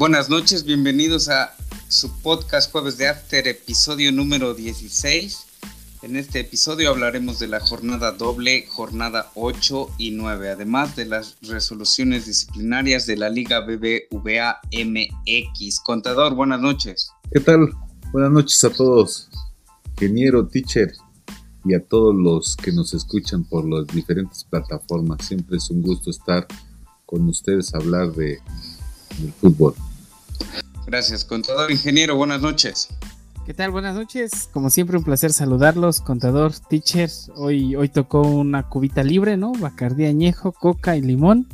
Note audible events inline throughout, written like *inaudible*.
Buenas noches, bienvenidos a su podcast Jueves de After, episodio número 16. En este episodio hablaremos de la jornada doble, jornada 8 y 9, además de las resoluciones disciplinarias de la Liga BBVA MX. Contador, buenas noches. ¿Qué tal? Buenas noches a todos, ingeniero, teacher y a todos los que nos escuchan por las diferentes plataformas. Siempre es un gusto estar con ustedes a hablar de, del fútbol. Gracias, contador ingeniero, buenas noches. ¿Qué tal? Buenas noches. Como siempre, un placer saludarlos, contador, teacher. Hoy, hoy tocó una cubita libre, ¿no? Bacardí añejo, coca y limón.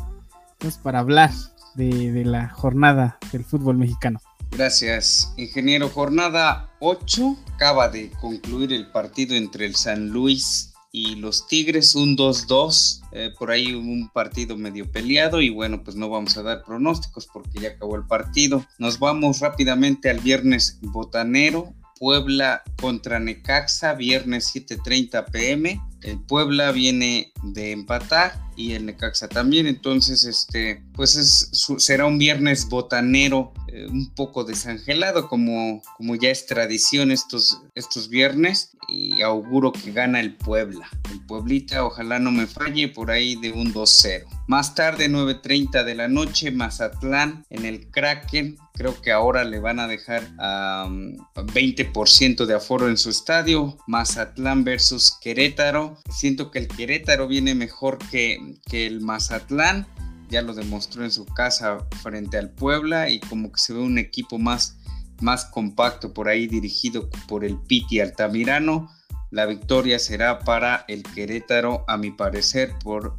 Entonces, para hablar de, de la jornada del fútbol mexicano. Gracias, ingeniero. Jornada 8 acaba de concluir el partido entre el San Luis y los Tigres un 2-2, eh, por ahí un partido medio peleado y bueno, pues no vamos a dar pronósticos porque ya acabó el partido. Nos vamos rápidamente al viernes botanero, Puebla contra Necaxa, viernes 7.30 pm. El Puebla viene de empatar y el Necaxa también. Entonces, este, pues es, será un viernes botanero eh, un poco desangelado, como, como ya es tradición estos, estos viernes. Y auguro que gana el Puebla. El Pueblita, ojalá no me falle, por ahí de un 2-0. Más tarde, 9.30 de la noche, Mazatlán en el Kraken. Creo que ahora le van a dejar a 20% de aforo en su estadio. Mazatlán versus Querétaro. Siento que el Querétaro viene mejor que, que el Mazatlán. Ya lo demostró en su casa frente al Puebla y como que se ve un equipo más, más compacto por ahí dirigido por el Piti Altamirano. La victoria será para el Querétaro, a mi parecer, por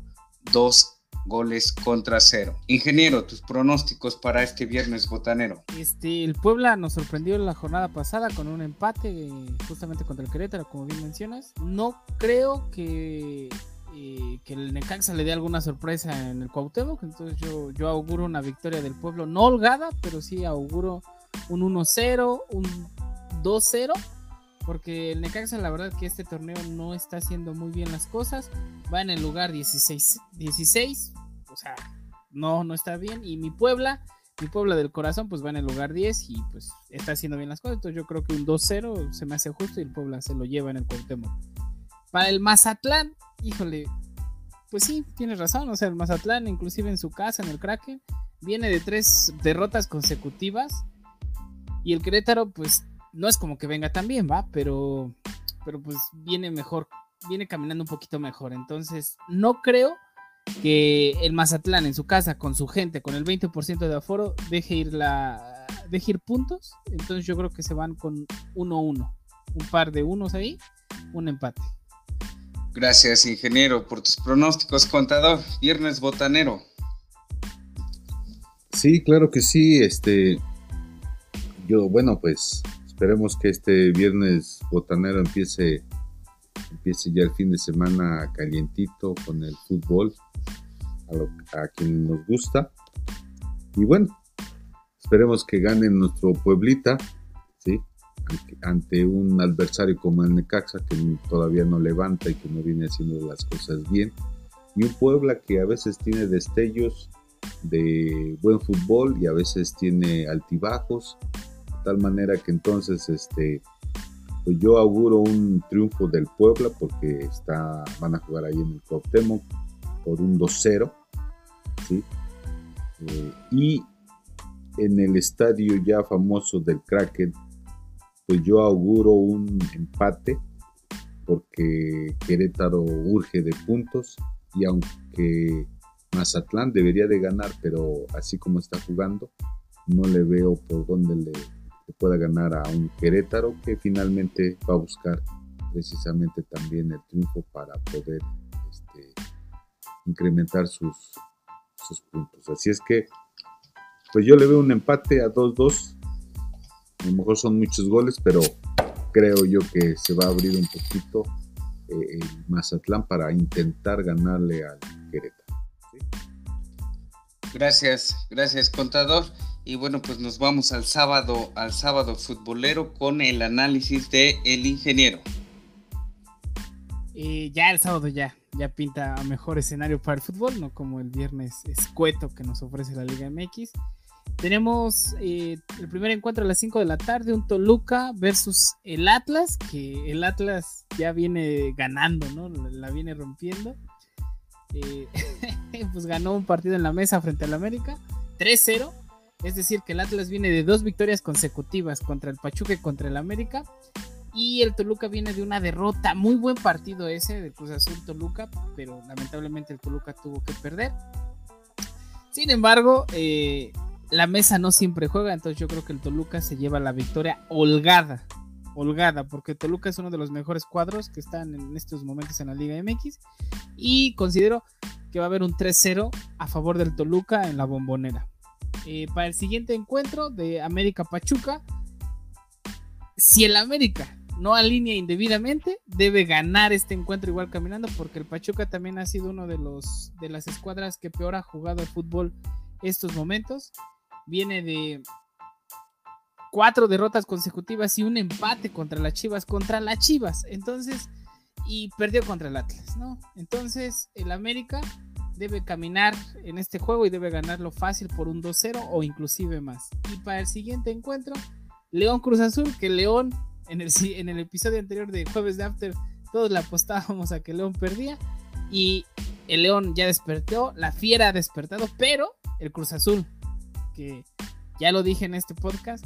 dos goles contra cero. Ingeniero, tus pronósticos para este viernes botanero. Este, el Puebla nos sorprendió la jornada pasada con un empate justamente contra el Querétaro, como bien mencionas. No creo que eh, que el Necaxa le dé alguna sorpresa en el Cuauhtémoc, entonces yo, yo auguro una victoria del pueblo, no holgada, pero sí auguro un 1-0, un 2-0, porque el Necaxa la verdad que este torneo no está haciendo muy bien las cosas, va en el lugar 16, 16 o sea, no, no está bien, y mi Puebla, mi Puebla del corazón, pues va en el lugar 10 y pues está haciendo bien las cosas, entonces yo creo que un 2-0 se me hace justo y el Puebla se lo lleva en el Cuauhtémoc. Para el Mazatlán, híjole, pues sí, tienes razón. O sea, el Mazatlán, inclusive en su casa, en el Kraken, viene de tres derrotas consecutivas. Y el Querétaro, pues, no es como que venga tan bien, ¿va? Pero, pero pues viene mejor, viene caminando un poquito mejor. Entonces, no creo que el Mazatlán en su casa, con su gente, con el 20% de aforo, deje ir la deje ir puntos. Entonces yo creo que se van con 1-1. Un par de unos ahí, un empate. Gracias, ingeniero, por tus pronósticos, contador. Viernes botanero. Sí, claro que sí. Este, yo, bueno, pues esperemos que este viernes botanero empiece, empiece ya el fin de semana calientito con el fútbol, a, a quien nos gusta. Y bueno, esperemos que gane nuestro Pueblita, ¿sí? ante un adversario como el Necaxa que todavía no levanta y que no viene haciendo las cosas bien y un Puebla que a veces tiene destellos de buen fútbol y a veces tiene altibajos tal manera que entonces este pues yo auguro un triunfo del Puebla porque está van a jugar ahí en el Cuauhtémoc por un 2-0 ¿sí? Eh, y en el estadio ya famoso del Kraken pues yo auguro un empate porque Querétaro urge de puntos y aunque Mazatlán debería de ganar, pero así como está jugando, no le veo por dónde le, pueda ganar a un Querétaro que finalmente va a buscar precisamente también el triunfo para poder este, incrementar sus, sus puntos. Así es que, pues yo le veo un empate a 2-2 a lo mejor son muchos goles, pero creo yo que se va a abrir un poquito eh, el Mazatlán para intentar ganarle al Querétaro. Gracias, gracias contador. Y bueno, pues nos vamos al sábado, al sábado futbolero con el análisis de el ingeniero. Y ya el sábado ya, ya pinta mejor escenario para el fútbol, no como el viernes escueto que nos ofrece la Liga MX. Tenemos eh, el primer encuentro a las 5 de la tarde, un Toluca versus el Atlas, que el Atlas ya viene ganando, ¿no? La viene rompiendo. Eh, *laughs* pues ganó un partido en la mesa frente al América, 3-0. Es decir, que el Atlas viene de dos victorias consecutivas contra el Pachuca y contra el América. Y el Toluca viene de una derrota. Muy buen partido ese de Cruz Azul Toluca, pero lamentablemente el Toluca tuvo que perder. Sin embargo, eh, la mesa no siempre juega, entonces yo creo que el Toluca se lleva la victoria holgada. Holgada, porque Toluca es uno de los mejores cuadros que están en estos momentos en la Liga MX. Y considero que va a haber un 3-0 a favor del Toluca en la bombonera. Eh, para el siguiente encuentro de América Pachuca, si el América no alinea indebidamente, debe ganar este encuentro igual caminando, porque el Pachuca también ha sido uno de los de las escuadras que peor ha jugado el fútbol estos momentos. Viene de cuatro derrotas consecutivas y un empate contra las Chivas, contra las Chivas. Entonces, y perdió contra el Atlas, ¿no? Entonces, el América debe caminar en este juego y debe ganarlo fácil por un 2-0 o inclusive más. Y para el siguiente encuentro, León Cruz Azul, que León en el, en el episodio anterior de Jueves de After, todos le apostábamos a que León perdía y el León ya despertó, la fiera ha despertado, pero el Cruz Azul, que ya lo dije en este podcast,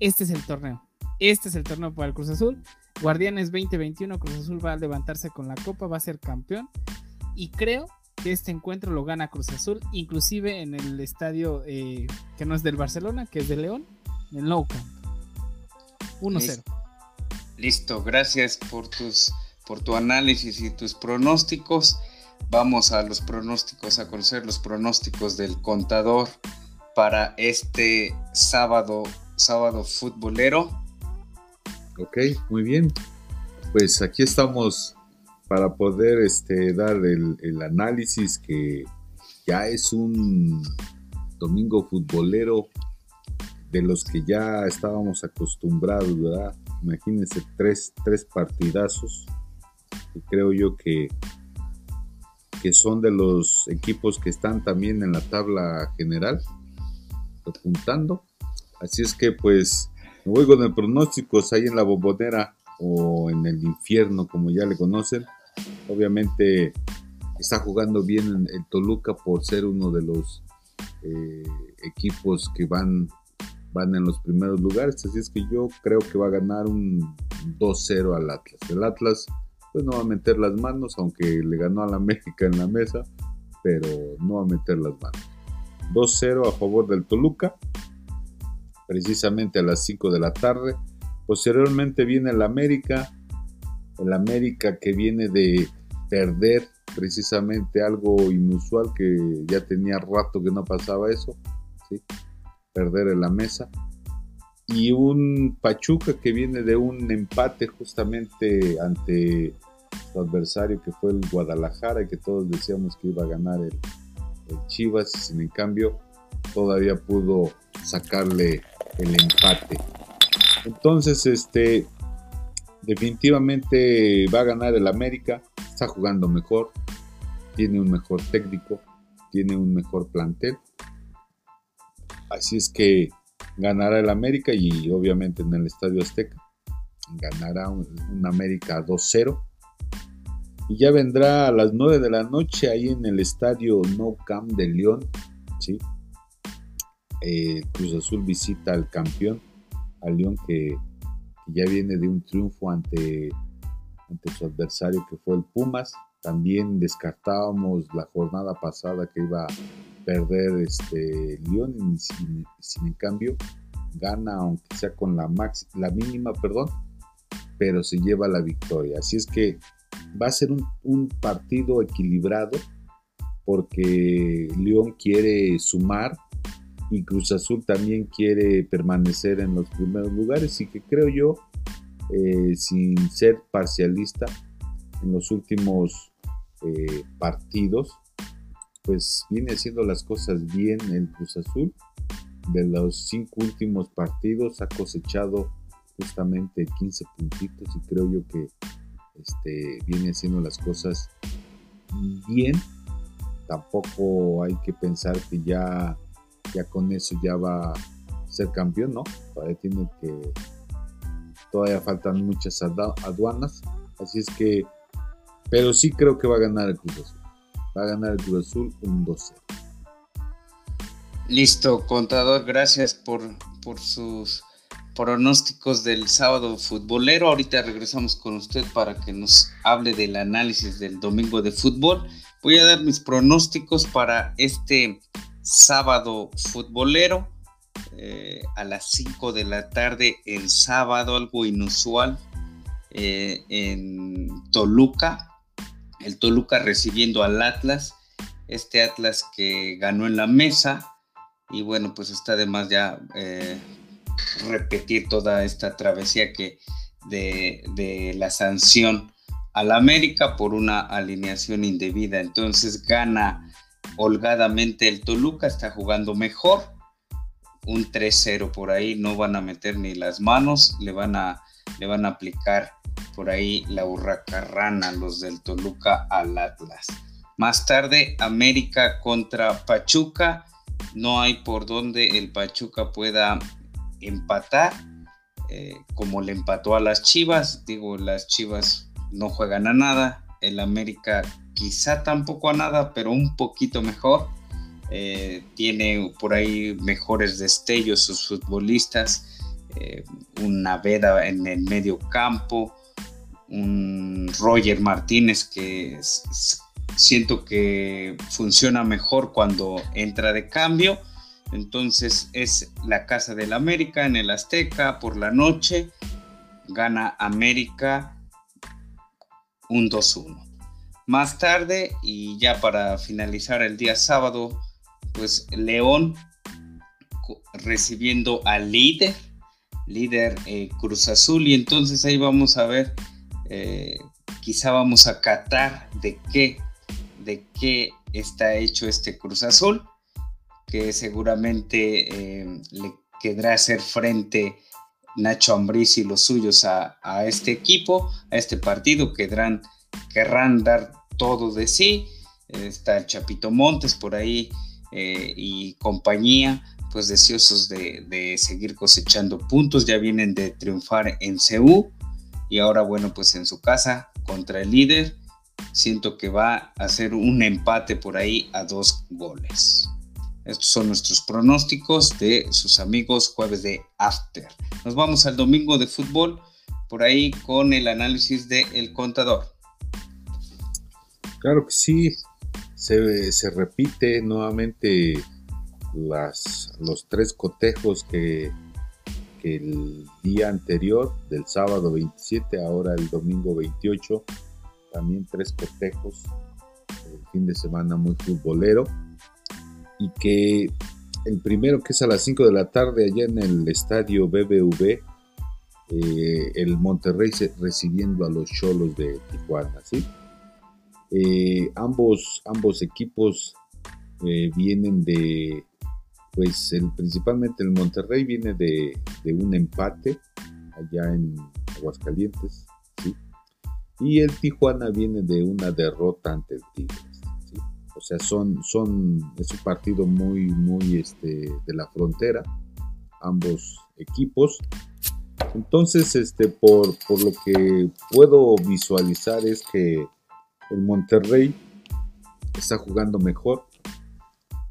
este es el torneo. Este es el torneo para el Cruz Azul. Guardianes 2021, Cruz Azul va a levantarse con la copa, va a ser campeón. Y creo que este encuentro lo gana Cruz Azul, inclusive en el estadio eh, que no es del Barcelona, que es de León, en Nou Camp. 1-0. Listo, gracias por tus por tu análisis y tus pronósticos. Vamos a los pronósticos, a conocer los pronósticos del contador para este sábado, sábado futbolero. Ok, muy bien. Pues aquí estamos para poder este, dar el, análisis que ya es un domingo futbolero de los que ya estábamos acostumbrados, ¿verdad? Imagínense tres, tres partidazos. Y creo yo que, que son de los equipos que están también en la tabla general, apuntando. Así es que pues me voy con el pronóstico ahí en la bombonera o en el infierno, como ya le conocen. Obviamente está jugando bien el Toluca por ser uno de los eh, equipos que van van en los primeros lugares. Así es que yo creo que va a ganar un 2-0 al Atlas. El Atlas pues no va a meter las manos, aunque le ganó a la América en la mesa, pero no va a meter las manos. 2-0 a favor del Toluca, precisamente a las 5 de la tarde. Posteriormente viene el América, el América que viene de perder precisamente algo inusual que ya tenía rato que no pasaba eso, ¿sí? perder en la mesa. Y un Pachuca que viene de un empate justamente ante su adversario que fue el Guadalajara y que todos decíamos que iba a ganar el, Chivas, sin en cambio todavía pudo sacarle el empate. Entonces, este, definitivamente va a ganar el América, está jugando mejor, tiene un mejor técnico, tiene un mejor plantel Así es que ganará el América y obviamente en el Estadio Azteca ganará un, América 2-0. Y ya vendrá a las 9 de la noche ahí en el Estadio No Camp de León. Eh, Cruz Azul visita al campeón, al León que, ya viene de un triunfo ante, ante su adversario que fue el Pumas. También descartábamos la jornada pasada que iba perder este León y sin, en cambio gana aunque sea con la max, la mínima, perdón, pero se lleva la victoria. Así es que va a ser un, partido equilibrado porque León quiere sumar y Cruz Azul también quiere permanecer en los primeros lugares y que creo yo, eh, sin ser parcialista, en los últimos eh, partidos pues viene haciendo las cosas bien el Cruz Azul. De los cinco últimos partidos ha cosechado justamente 15 puntitos y creo yo que este, viene haciendo las cosas bien. Tampoco hay que pensar que ya ya con eso ya va a ser campeón, ¿no? Todavía tiene que, todavía faltan muchas aduanas, así es que, pero sí creo que va a ganar el Cruz Azul. Va a ganar el Cruz Azul un 12. Listo, contador, gracias por, por sus pronósticos del sábado futbolero. Ahorita regresamos con usted para que nos hable del análisis del domingo de fútbol. Voy a dar mis pronósticos para este sábado futbolero. Eh, a las 5 de la tarde el sábado, algo inusual, eh, en Toluca. El Toluca recibiendo al Atlas. Este Atlas que ganó en la mesa. Y bueno, pues está además ya eh, repetir toda esta travesía que de, de la sanción a la América por una alineación indebida. Entonces gana holgadamente el Toluca, está jugando mejor. Un 3-0 por ahí, no van a meter ni las manos, le van a, le van a aplicar por ahí la hurracarrana los del Toluca al Atlas. Más tarde, América contra Pachuca. No hay por donde el Pachuca pueda empatar, eh, como le empató a las Chivas. Digo, las Chivas no juegan a nada. El América quizá tampoco a nada, pero un poquito mejor. Eh, tiene por ahí mejores destellos sus futbolistas. Eh, una Veda en el medio campo. Un Roger Martínez que siento que funciona mejor cuando entra de cambio. Entonces es la Casa del América en el Azteca por la noche. Gana América un 2-1. Más tarde y ya para finalizar el día sábado, pues León recibiendo al líder, líder eh, Cruz Azul. Y entonces ahí vamos a ver, eh, quizá vamos a catar de qué, de qué está hecho este Cruz Azul, que seguramente eh, le quedará hacer frente Nacho Ambriz y los suyos a, este equipo, a este partido, querrán, querrán dar todo de sí. Está Chapito Montes por ahí eh, y compañía, pues deseosos de, seguir cosechando puntos. Ya vienen de triunfar en CU y ahora, bueno, pues en su casa contra el líder. Siento que va a ser un empate por ahí a dos goles. Estos son nuestros pronósticos de sus amigos jueves de After. Nos vamos al domingo de fútbol por ahí con el análisis de El Contador. Claro que sí, se, repite nuevamente las, los tres cotejos que, que el día anterior, del sábado 27, ahora el domingo 28, también tres cotejos, el fin de semana muy futbolero y que el primero que es a las 5 de la tarde allá en el estadio BBV, eh, el Monterrey recibiendo a los Cholos de Tijuana, ¿sí? Eh, ambos, ambos equipos eh, vienen de, pues principalmente el Monterrey viene de, de, un empate allá en Aguascalientes. Y el Tijuana viene de una derrota ante el Tigre. O sea, son, son, es un partido muy, muy este, de la frontera, ambos equipos. Entonces, este, por, lo que puedo visualizar es que el Monterrey está jugando mejor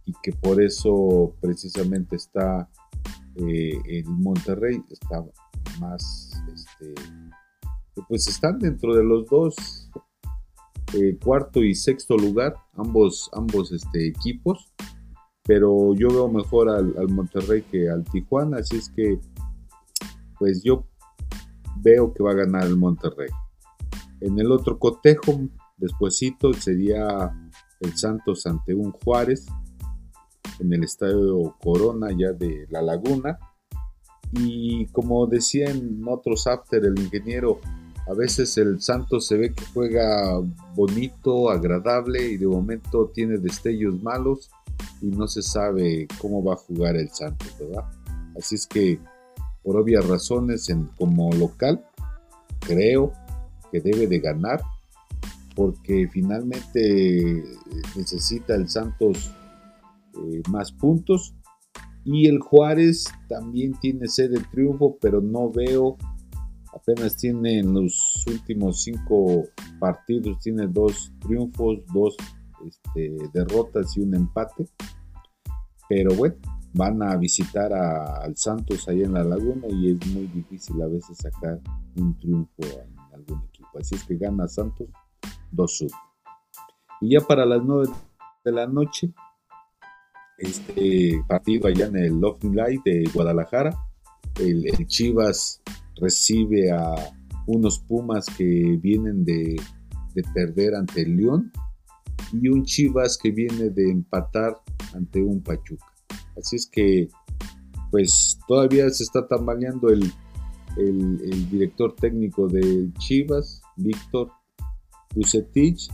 y que por eso precisamente está eh, el Monterrey está más este, pues están dentro de los dos eh, cuarto y sexto lugar, ambos, ambos este, equipos, pero yo veo mejor al, Monterrey que al Tijuana, así es que pues yo veo que va a ganar el Monterrey. En el otro cotejo, despuesito, sería el Santos ante un Juárez en el estadio Corona ya de La Laguna. Y como decía en otros after el ingeniero, a veces el Santos se ve que juega bonito, agradable y de momento tiene destellos malos y no se sabe cómo va a jugar el Santos, ¿verdad? Así es que por obvias razones en, como local creo que debe de ganar porque finalmente necesita el Santos eh, más puntos Y el Juárez también tiene sed de triunfo, pero no veo, apenas tiene en los últimos cinco partidos, tiene dos triunfos, dos este, derrotas y un empate. Pero bueno, van a visitar al Santos ahí en la laguna y es muy difícil a veces sacar un triunfo en algún equipo. Así es que gana Santos 2-1. Y ya para las 9 de la noche, este partido allá en el Love Light de Guadalajara, el, Chivas recibe a unos Pumas que vienen de, de perder ante el León y un Chivas que viene de empatar ante un Pachuca. Así es que, pues todavía se está tambaleando el, el, director técnico de Chivas, Víctor Bucetich,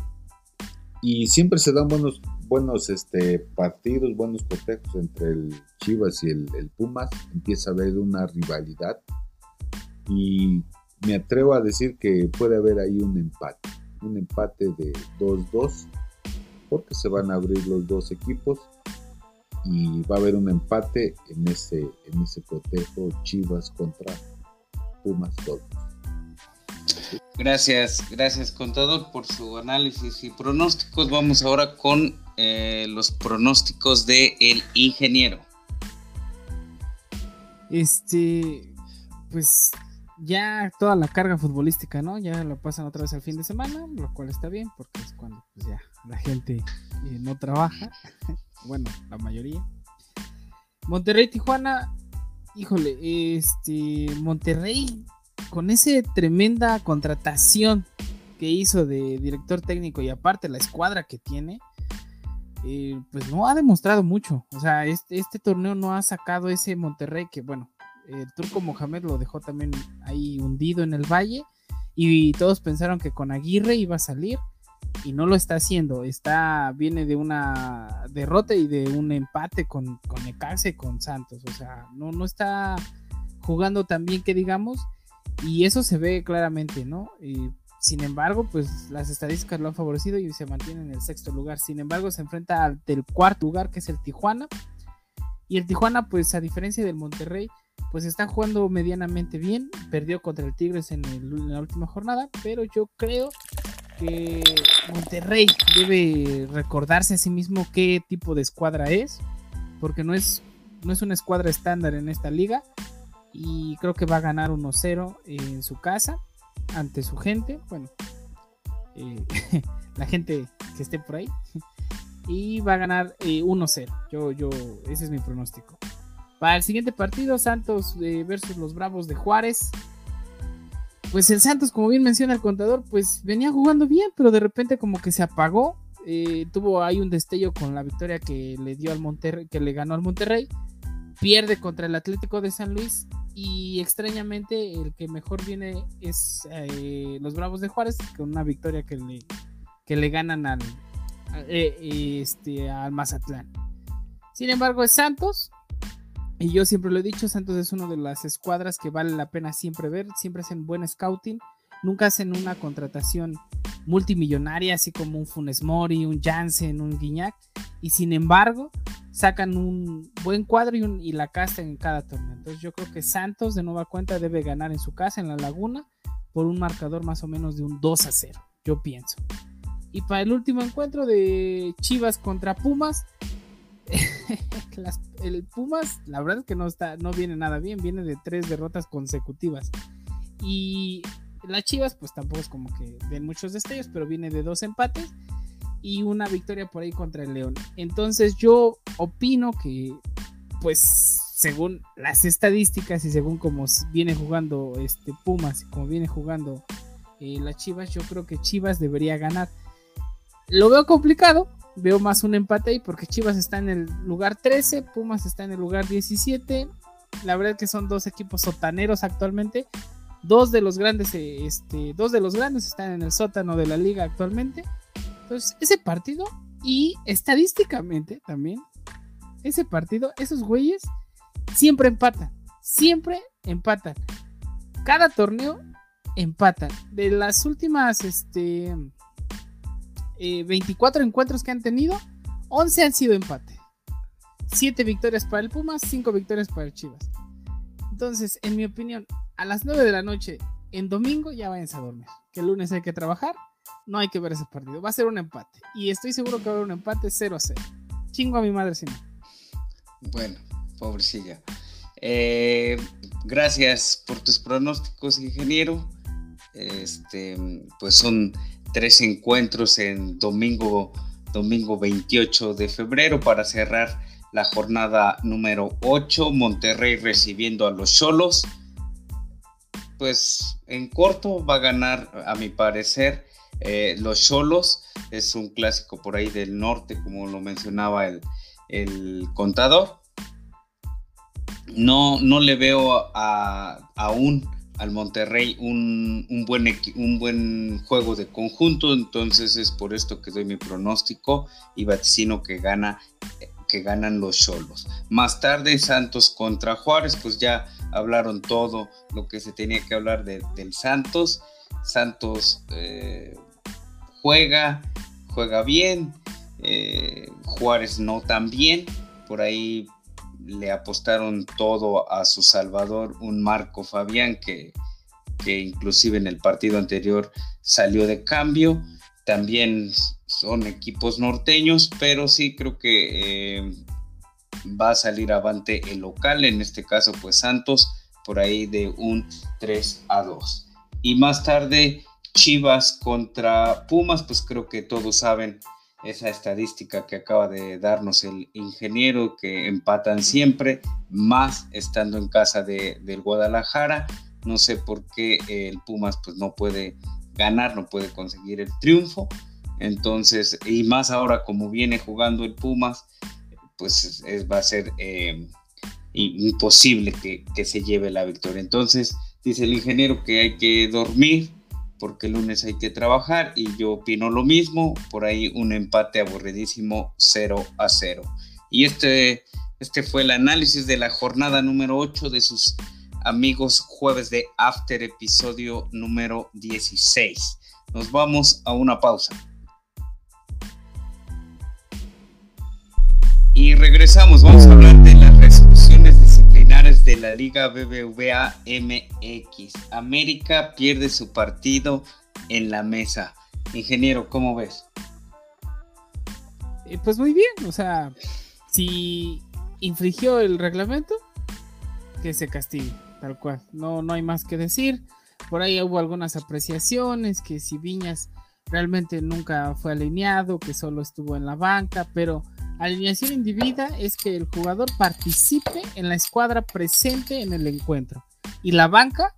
y siempre se dan buenos, buenos este, partidos, buenos cotejos entre el Chivas y el, Pumas. Empieza a haber una rivalidad y me atrevo a decir que puede haber ahí un empate, un empate de 2-2, porque se van a abrir los dos equipos y va a haber un empate en ese, en ese cotejo Chivas contra Pumas todos. Gracias, gracias contador por su análisis y pronósticos. Vamos ahora con eh, los pronósticos de el ingeniero. Este, pues ya toda la carga futbolística, ¿no? Ya lo pasan otra vez al fin de semana, lo cual está bien porque es cuando pues, ya la gente eh, no trabaja. *laughs* bueno, la mayoría. Monterrey, Tijuana, híjole, este, Monterrey, con esa tremenda contratación que hizo de director técnico y aparte la escuadra que tiene, eh, pues no ha demostrado mucho. O sea, este, este, torneo no ha sacado ese Monterrey que, bueno, el turco Mohamed lo dejó también ahí hundido en el valle y todos pensaron que con Aguirre iba a salir y no lo está haciendo. Está, viene de una derrota y de un empate con, con Necaxa y con Santos. O sea, no, no está jugando tan bien que digamos. Y eso se ve claramente, ¿no? sin embargo, pues las estadísticas lo han favorecido y se mantiene en el sexto lugar. Sin embargo, se enfrenta al del cuarto lugar, que es el Tijuana. Y el Tijuana, pues a diferencia del Monterrey, pues está jugando medianamente bien. Perdió contra el Tigres en, en la última jornada, pero yo creo que Monterrey debe recordarse a sí mismo qué tipo de escuadra es, porque no es, no es una escuadra estándar en esta liga. Y creo que va a ganar 1-0 en su casa, ante su gente. Bueno, eh, *laughs* la gente que esté por ahí. *laughs* Y va a ganar 1-0. Eh, yo, yo, ese es mi pronóstico. Para el siguiente partido, Santos eh, versus los Bravos de Juárez pues el Santos, como bien menciona el contador, pues venía jugando bien, pero de repente como que se apagó. Eh, tuvo ahí un destello con la victoria que le dio al Monterrey, que le ganó al Monterrey. Pierde contra el Atlético de San Luis. Y extrañamente el que mejor viene es eh, los Bravos de Juárez, con una victoria que le, que le ganan al, eh, este, al Mazatlán. Sin embargo, es Santos, y yo siempre lo he dicho, Santos es una de las escuadras que vale la pena siempre ver, siempre hacen buen scouting, nunca hacen una contratación multimillonaria, así como un Funes Mori, un Jansen, un Guiñac, y sin embargo sacan un buen cuadro y, la casta en cada torneo. Entonces yo creo que Santos de nueva cuenta debe ganar en su casa, en la Laguna, por un marcador más o menos de un 2 a 0, yo pienso. Y para el último encuentro de Chivas contra Pumas, *laughs* el Pumas, la verdad es que no está, no viene nada bien, viene de tres derrotas consecutivas. Y las Chivas, pues tampoco es como que den muchos destellos, pero viene de dos empates y una victoria por ahí contra el León. Entonces yo opino que, pues, según las estadísticas y según como viene jugando este Pumas y como viene jugando eh, las Chivas, yo creo que Chivas debería ganar. Lo veo complicado, veo más un empate ahí porque Chivas está en el lugar 13, Pumas está en el lugar 17. La verdad es que son dos equipos sotaneros actualmente. Dos de los grandes, eh, este, dos de los grandes están en el sótano de la liga actualmente. Entonces, ese partido y estadísticamente también, ese partido, esos güeyes siempre empatan, siempre empatan. Cada torneo empatan. De las últimas, este, 24 eh, encuentros que han tenido, 11 han sido empate. 7 victorias para el Pumas, 5 victorias para el Chivas. Entonces, en mi opinión, a las 9 de la noche en domingo ya vayan a dormir. Que el lunes hay que trabajar, no hay que ver ese partido. Va a ser un empate. Y estoy seguro que va a haber un empate 0 a 0. Chingo a mi madre si no. Bueno, pobrecilla. Eh, gracias por tus pronósticos, ingeniero. Este, pues son tres encuentros en domingo, domingo 28 de febrero para cerrar la jornada número 8. Monterrey recibiendo a los Cholos. Pues en corto va a ganar, a mi parecer, eh, los Cholos. Es un clásico por ahí del norte, como lo mencionaba el, contador no, no le veo a, aún al Monterrey un, buen, un buen juego de conjunto, entonces es por esto que doy mi pronóstico y vaticino que gana que ganan los Cholos. Más tarde Santos contra Juárez, pues ya hablaron todo lo que se tenía que hablar del Santos. Santos eh, juega, juega bien, eh, Juárez no tan bien, por ahí le apostaron todo a su salvador, un Marco Fabián que, que inclusive en el partido anterior salió de cambio. También son equipos norteños, pero sí creo que eh, va a salir avante el local, en este caso pues Santos, por ahí de un 3 a 2. Y más tarde Chivas contra Pumas, pues creo que todos saben esa estadística que acaba de darnos el ingeniero, que empatan siempre, más estando en casa de, del Guadalajara. No sé por qué el Pumas pues no puede ganar, no puede conseguir el triunfo. Entonces, y más ahora como viene jugando el Pumas, pues va a ser eh, imposible que se lleve la victoria. Entonces, dice el ingeniero que hay que dormir, porque el lunes hay que trabajar y yo opino lo mismo, por ahí un empate aburridísimo 0 a 0. Y este, este fue el análisis de la jornada número 8 de sus amigos jueves de After, episodio número 16. Nos vamos a una pausa. Y regresamos, vamos a hablar de la Liga BBVA MX. América pierde su partido en la mesa. Ingeniero, ¿cómo ves? Eh, pues muy bien, o sea, si infringió el reglamento, que se castigue, tal cual. No, no hay más que decir. Por ahí hubo algunas apreciaciones, que si Viñas realmente nunca fue alineado, que solo estuvo en la banca, pero Alineación indebida es que el jugador participe en la escuadra presente en el encuentro. Y la banca,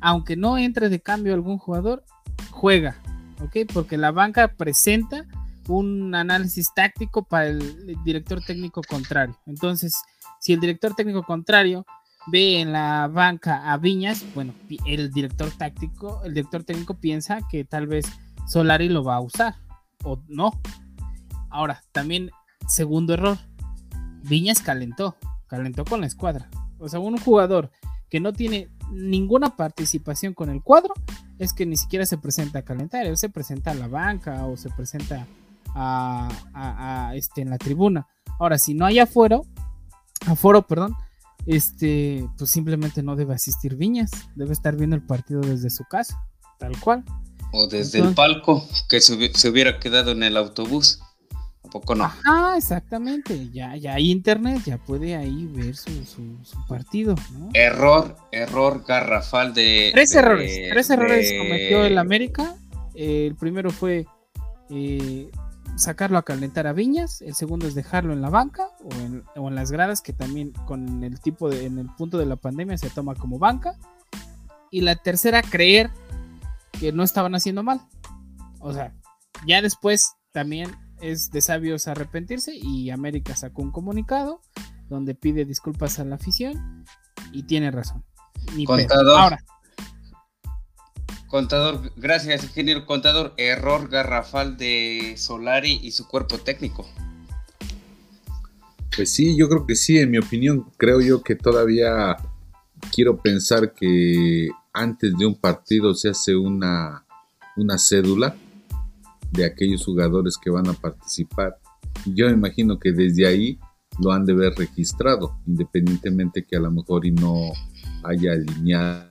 aunque no entre de cambio algún jugador, juega. ¿Ok? Porque la banca presenta un análisis táctico para el director técnico contrario. Entonces, si el director técnico contrario ve en la banca a Viñas, bueno, el director táctico, el director técnico piensa que tal vez Solari lo va a usar o no. Ahora, también Segundo error, Viñas calentó, calentó con la escuadra. O sea, un jugador que no tiene ninguna participación con el cuadro es que ni siquiera se presenta a calentar, él se presenta a la banca o se presenta a, este, en la tribuna. Ahora, si no hay aforo, aforo, perdón, este, pues simplemente no debe asistir Viñas, debe estar viendo el partido desde su casa, tal cual. O desde el palco, que se hubiera quedado en el autobús poco no? Ah, exactamente. Ya, ya hay internet, ya puede ahí ver su, partido. Error, error garrafal de. Tres errores. Tres errores cometió el América. el primero fue eh, sacarlo a calentar a Viñas. El segundo es dejarlo en la banca o en, o en, las gradas, que también con el tipo de, en el punto de la pandemia se toma como banca. Y la tercera, creer que no estaban haciendo mal. O sea, ya después también es de sabios arrepentirse y América sacó un comunicado donde pide disculpas a la afición y tiene razón. contador. Ahora. Contador, gracias, ingeniero. Contador, error garrafal de Solari y su cuerpo técnico. Pues sí, yo creo que sí, en mi opinión, creo yo que todavía quiero pensar que antes de un partido se hace una, una cédula de aquellos jugadores que van a participar. Yo me imagino que desde ahí lo han de ver registrado, independientemente que a lo mejor y no haya alineado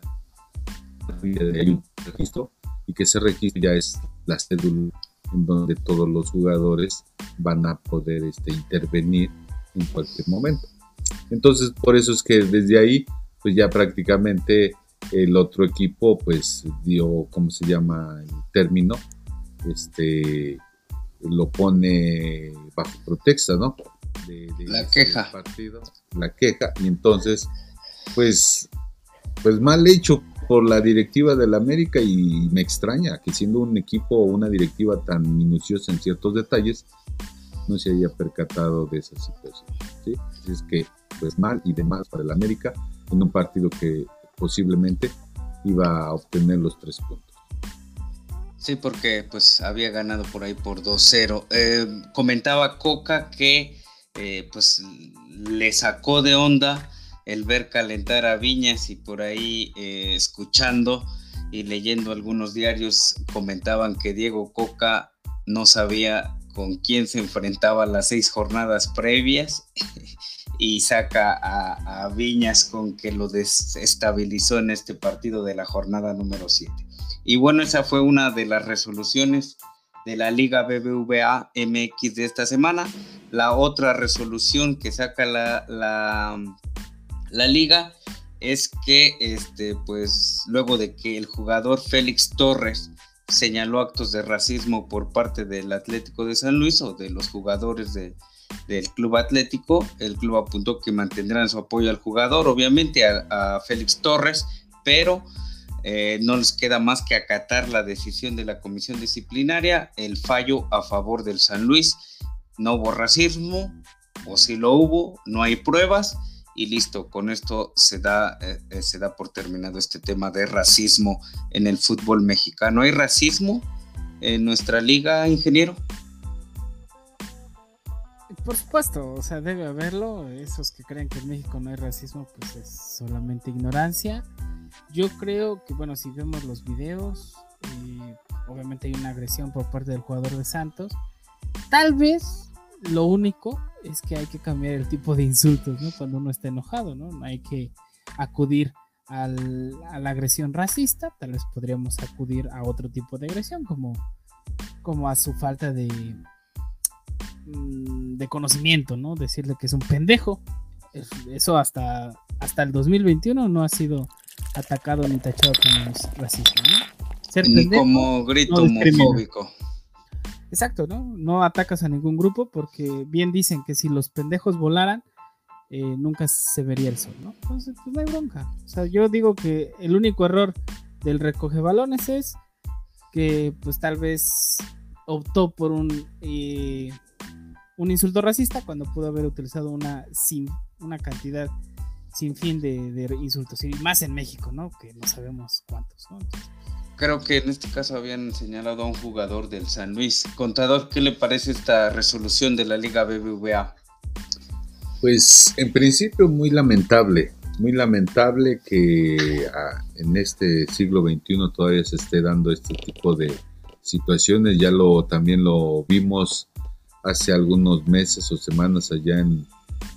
y que ese registro ya es la cédula en donde todos los jugadores van a poder este, intervenir en cualquier momento. Entonces, por eso es que desde ahí, pues ya prácticamente el otro equipo, pues dio, ¿cómo se llama el término? Este, lo pone bajo protesta, ¿no? la queja. Partido, la queja, y entonces, pues, pues mal hecho por la directiva del América y me extraña que siendo un equipo o una directiva tan minuciosa en ciertos detalles, no se haya percatado de esa situación. ¿sí? Así es que, pues mal y demás para el América en un partido que posiblemente iba a obtener los tres puntos. Sí, porque pues había ganado por ahí por 2-0. Eh, comentaba Coca que eh, pues le sacó de onda el ver calentar a Viñas y por ahí eh, escuchando y leyendo algunos diarios comentaban que Diego Coca no sabía con quién se enfrentaba las seis jornadas previas *laughs* y saca a, a Viñas con que lo desestabilizó en este partido de la jornada número 7. Y bueno, esa fue una de las resoluciones de la Liga BBVA MX de esta semana. La otra resolución que saca la, la, liga es que este, pues, luego de que el jugador Félix Torres señaló actos de racismo por parte del Atlético de San Luis o de los jugadores del Club Atlético, el club apuntó que mantendrán su apoyo al jugador, obviamente a, a Félix Torres, pero eh, no les queda más que acatar la decisión de la comisión disciplinaria, el fallo a favor del San Luis. No hubo racismo, o si lo hubo, no hay pruebas y listo, con esto se da, eh, eh, se da por terminado este tema de racismo en el fútbol mexicano. ¿Hay racismo en nuestra liga, ingeniero? Por supuesto, o sea, debe haberlo. Esos que creen que en México no hay racismo, pues es solamente ignorancia. Yo creo que, bueno, si vemos los videos, eh, obviamente hay una agresión por parte del jugador de Santos. Tal vez lo único es que hay que cambiar el tipo de insultos, ¿no? Cuando uno está enojado, ¿no? Hay que acudir a la agresión racista, tal vez podríamos acudir a otro tipo de agresión, como, como a su falta de, de conocimiento, ¿no? Decirle que es un pendejo. Eso hasta, hasta el 2021 no ha sido atacado ni tachado como racismo, ¿no? ni como grito homofóbico. Exacto, ¿no? No atacas a ningún grupo porque bien dicen que si los pendejos volaran, eh, nunca se vería el sol, ¿no? Entonces, pues no hay bronca. O sea, yo digo que el único error del recoge balones es que, pues tal vez optó por un, eh, un insulto racista cuando pudo haber utilizado una, sin, una cantidad sin fin de, insultos, y más en México, ¿no? Que no sabemos cuántos, ¿no? Creo que en este caso habían señalado a un jugador del San Luis. Contador, ¿qué le parece esta resolución de la Liga BBVA? Pues en principio muy lamentable, muy lamentable que ah, en este siglo XXI todavía se esté dando este tipo de situaciones. Ya lo también lo vimos hace algunos meses o semanas allá en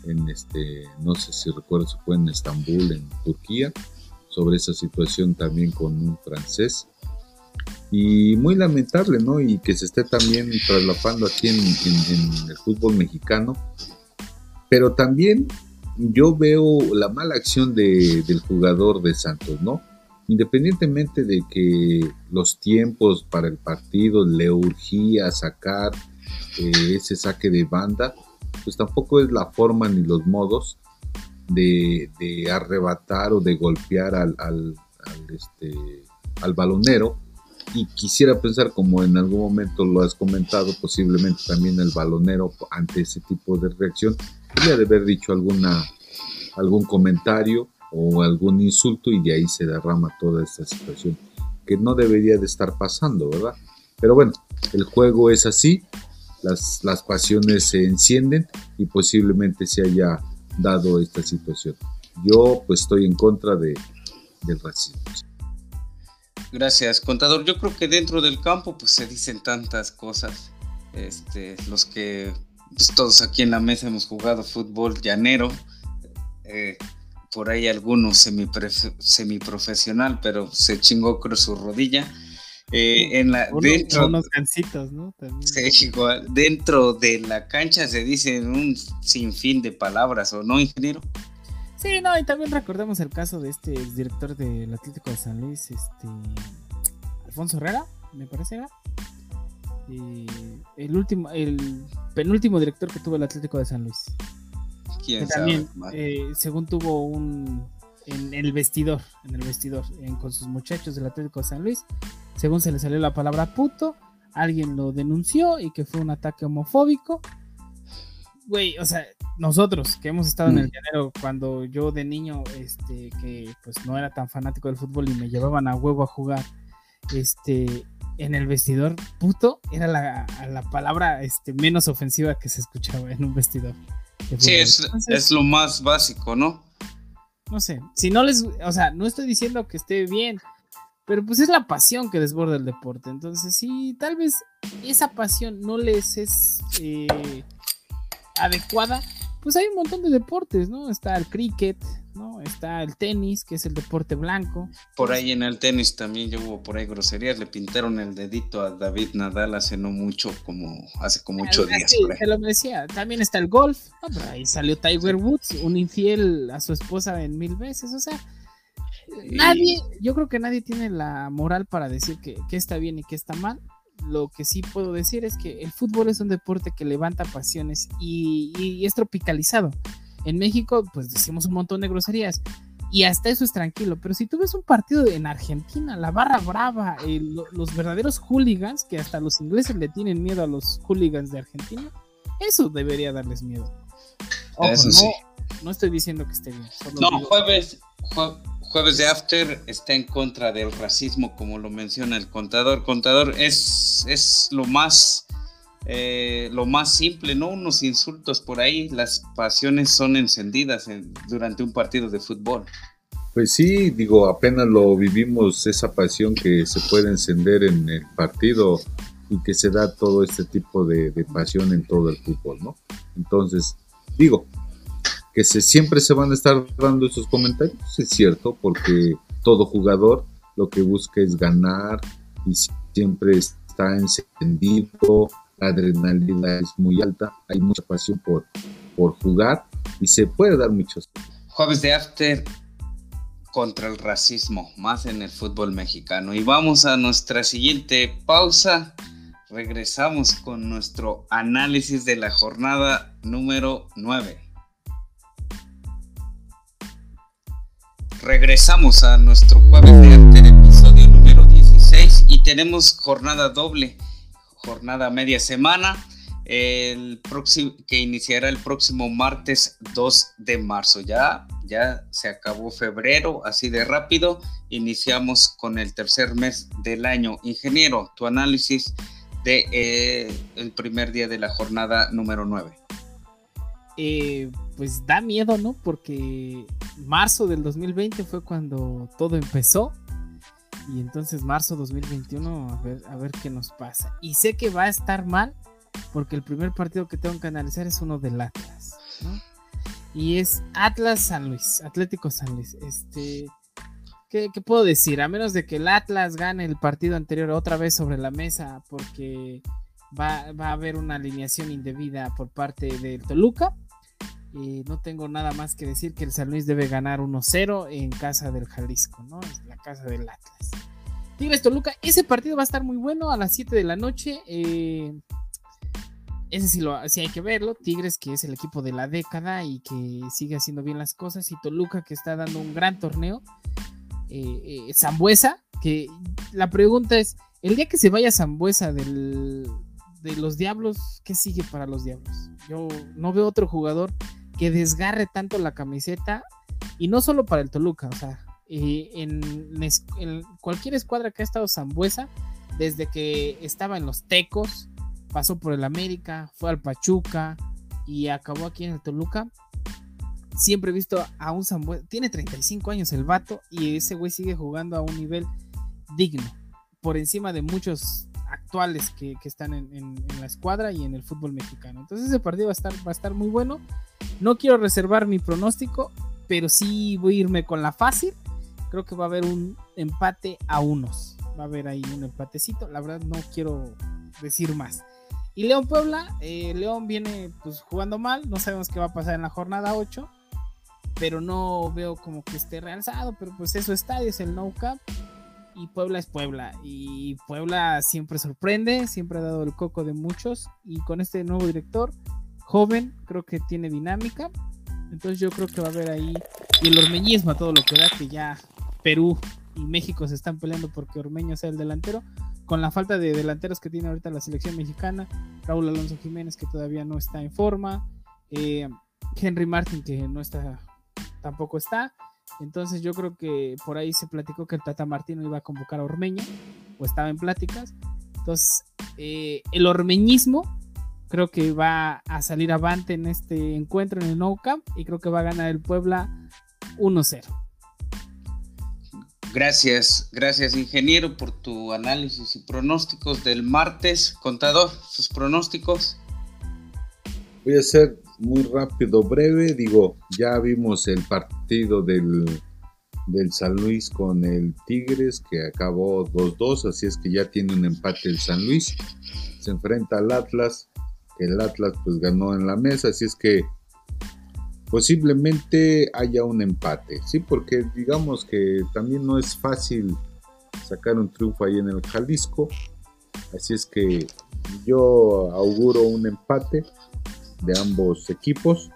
en este, no sé si recuerdo si fue en Estambul, en Turquía, sobre esa situación también con un francés. Y muy lamentable, ¿no? Y que se esté también traslapando aquí en, el fútbol mexicano. Pero también yo veo la mala acción del jugador de Santos, ¿no? Independientemente de que los tiempos para el partido le urgía sacar eh, ese saque de banda, pues tampoco es la forma ni los modos de, arrebatar o de golpear al, al, este, al balonero. Y quisiera pensar, como en algún momento lo has comentado, posiblemente también el balonero ante ese tipo de reacción, podría de haber dicho alguna, algún comentario o algún insulto y de ahí se derrama toda esta situación que no debería de estar pasando, ¿verdad? Pero bueno, el juego es así, las, las pasiones se encienden y posiblemente se haya dado esta situación. Yo pues estoy en contra de, del racismo. Gracias, contador. Yo creo que dentro del campo pues se dicen tantas cosas. Este, los que pues todos aquí en la mesa hemos jugado fútbol llanero. Eh, por ahí algunos semiprofesional, pero se chingó con su rodilla. Eh, en la, dentro, unos cancitos, ¿no? dentro de la cancha se dicen un sinfín de palabras, ¿o no, ingeniero? Sí, no, y también recordemos el caso de este director del Atlético de San Luis, este Alfonso Herrera, me parece, el último, el penúltimo director que tuvo el Atlético de San Luis. ¿Quién también, eh, según tuvo un en el vestidor, en el vestidor, con sus muchachos del Atlético de San Luis, según se le salió la palabra puto, alguien lo denunció y que fue un ataque homofóbico. Güey, o sea, nosotros que hemos estado en el mm. llanero cuando yo de niño, este, que pues no era tan fanático del fútbol y me llevaban a huevo a jugar, este, en el vestidor, puto, era la, palabra este, menos ofensiva que se escuchaba en un vestidor. Sí, es, es lo más básico, ¿no? No sé, si no les, o sea, no estoy diciendo que esté bien, pero pues es la pasión que desborda el deporte. Entonces, si tal vez esa pasión no les es eh, adecuada, pues hay un montón de deportes, ¿no? Está el cricket, ¿no? Está el tenis, que es el deporte blanco. Por ahí en el tenis también yo hubo por ahí groserías, le pintaron el dedito a David Nadal hace no mucho, como hace como ocho días. Sí, te lo decía. También está el golf, ahí salió Tiger Woods, un infiel a su esposa en mil veces, o sea, nadie, yo creo que nadie tiene la moral para decir que, que está bien y que está mal lo que sí puedo decir es que el fútbol es un deporte que levanta pasiones y, es tropicalizado. En México, pues decimos un montón de groserías y hasta eso es tranquilo. Pero si tú ves un partido en Argentina, la barra brava, los verdaderos hooligans, que hasta los ingleses le tienen miedo a los hooligans de Argentina, eso debería darles miedo. eso no, sí. no estoy diciendo que esté bien. No, jueves, Jueves de After está en contra del racismo, como lo menciona el contador. Contador es, es lo más eh, lo más simple, ¿no? Unos insultos por ahí, las pasiones son encendidas durante un partido de fútbol. Pues sí, digo, apenas lo vivimos, esa pasión que se puede encender en el partido y que se da todo este tipo de, de pasión en todo el fútbol, ¿no? Entonces, digo, que se, siempre se van a estar dando esos comentarios, es cierto, porque todo jugador lo que busca es ganar y siempre está encendido, la adrenalina es muy alta, hay mucha pasión por, por jugar y se puede dar muchos. Jueves de After contra el racismo, más en el fútbol mexicano. Y vamos a nuestra siguiente pausa. Regresamos con nuestro análisis de la jornada número 9. Regresamos a nuestro jueves de episodio número 16 y tenemos jornada doble, jornada media semana, el próximo, que iniciará el próximo martes 2 de marzo. Ya, ya se acabó febrero, así de rápido. Iniciamos con el tercer mes del año. Ingeniero, tu análisis de eh, el primer día de la jornada número 9. Eh, pues da miedo, ¿no? Porque marzo del 2020 fue cuando todo empezó. Y entonces marzo 2021, a ver, a ver qué nos pasa. Y sé que va a estar mal, porque el primer partido que tengo que analizar es uno del Atlas, ¿no? Y es Atlas San Luis, Atlético San Luis. Este, ¿qué, ¿qué, puedo decir? A menos de que el Atlas gane el partido anterior otra vez sobre la mesa, porque va, va a haber una alineación indebida por parte del Toluca no tengo nada más que decir que el San Luis debe ganar 1-0 en casa del Jalisco, ¿no? Es la casa del Atlas. Tigres Toluca, ese partido va a estar muy bueno a las 7 de la noche. Eh, ese sí, lo, sí hay que verlo. Tigres, que es el equipo de la década y que sigue haciendo bien las cosas. Y Toluca, que está dando un gran torneo. Eh, eh, Zambuesa, que la pregunta es: el día que se vaya Zambuesa del, de los Diablos, ¿qué sigue para los Diablos? Yo no veo otro jugador que desgarre tanto la camiseta y no solo para el Toluca, o sea, en, cualquier escuadra que ha estado Zambuesa, desde que estaba en los Tecos, pasó por el América, fue al Pachuca y acabó aquí en el Toluca. Siempre he visto a un Zambuesa, tiene 35 años el vato y ese güey sigue jugando a un nivel digno, por encima de muchos actuales que, están en, la escuadra y en el fútbol mexicano. Entonces ese partido va a estar, va a estar muy bueno. No quiero reservar mi pronóstico, pero sí voy a irme con la fácil. Creo que va a haber un empate a unos. Va a haber ahí un empatecito. La verdad no quiero decir más. Y León Puebla, eh, León viene pues jugando mal, no sabemos qué va a pasar en la jornada 8, pero no veo como que esté realzado, pero pues eso está, es el no cap y Puebla es Puebla. Y Puebla siempre sorprende, siempre ha dado el coco de muchos. Y con este nuevo director, joven, creo que tiene dinámica. Entonces yo creo que va a haber ahí y el ormeñismo a todo lo que da, que ya Perú y México se están peleando porque Ormeño sea el delantero. Con la falta de delanteros que tiene ahorita la selección mexicana, Raúl Alonso Jiménez que todavía no está en forma, eh, Henry Martin que no está, tampoco está. Entonces yo creo que por ahí se platicó que el Tata Martino iba a convocar a Ormeño, o estaba en pláticas. Entonces, eh, el ormeñismo creo que va a salir avante en este encuentro en el Nou Camp y creo que va a ganar el Puebla 1-0. Gracias, gracias ingeniero por tu análisis y pronósticos del martes. Contador, sus pronósticos. Voy a ser muy rápido, breve. Digo, ya vimos el partido del, del San Luis con el Tigres que acabó 2-2, así es que ya tiene un empate el San Luis. Se enfrenta al Atlas, que el Atlas pues ganó en la mesa, así es que posiblemente haya un empate, sí, porque digamos que también no es fácil sacar un triunfo ahí en el Jalisco, así es que yo auguro un empate de ambos equipos.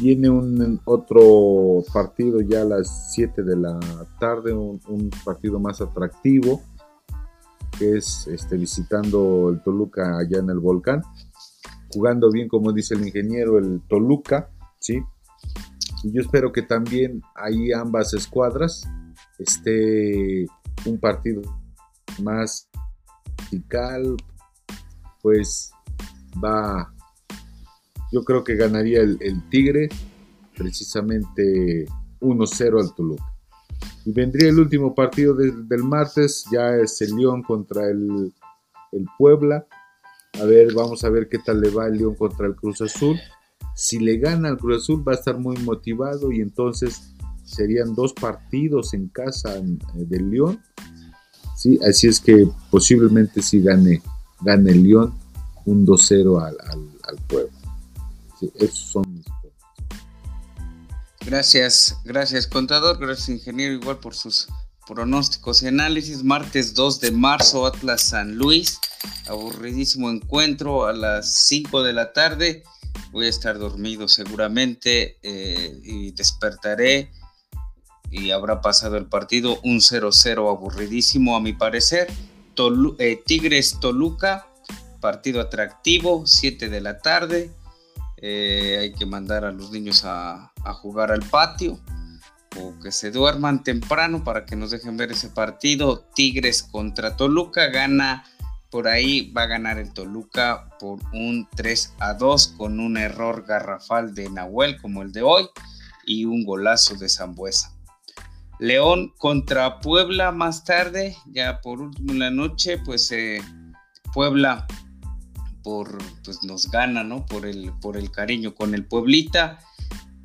Viene un otro partido ya a las 7 de la tarde, un, partido más atractivo, que es este, visitando el Toluca allá en el volcán. Jugando bien, como dice el ingeniero, el Toluca, ¿sí? Y yo espero que también ahí ambas escuadras esté un partido más vertical, pues va yo creo que ganaría el, Tigre, precisamente 1-0 al Toluca. Y vendría el último partido del martes, ya es el León contra el, Puebla. A ver, vamos a ver qué tal le va el León contra el Cruz Azul. Si le gana al Cruz Azul va a estar muy motivado y entonces serían dos partidos en casa eh, del León. Sí, así es que posiblemente si gane, gane el León un 2-0 al, Puebla son Gracias, gracias contador, gracias ingeniero igual por sus pronósticos y análisis. Martes 2 de marzo, Atlas San Luis, aburridísimo encuentro a las 5 de la tarde. Voy a estar dormido seguramente eh, y despertaré y habrá pasado el partido un 0-0 aburridísimo a mi parecer. Eh, Tigres Toluca, partido atractivo, 7 de la tarde. Eh, hay que mandar a los niños a, jugar al patio o que se duerman temprano para que nos dejen ver ese partido. Tigres contra Toluca gana por ahí, va a ganar el Toluca por un 3 a 2 con un error garrafal de Nahuel como el de hoy y un golazo de Zambuesa. León contra Puebla más tarde, ya por último en la noche, pues eh, Puebla pues nos gana, ¿no? Por el, por el cariño con el Pueblita.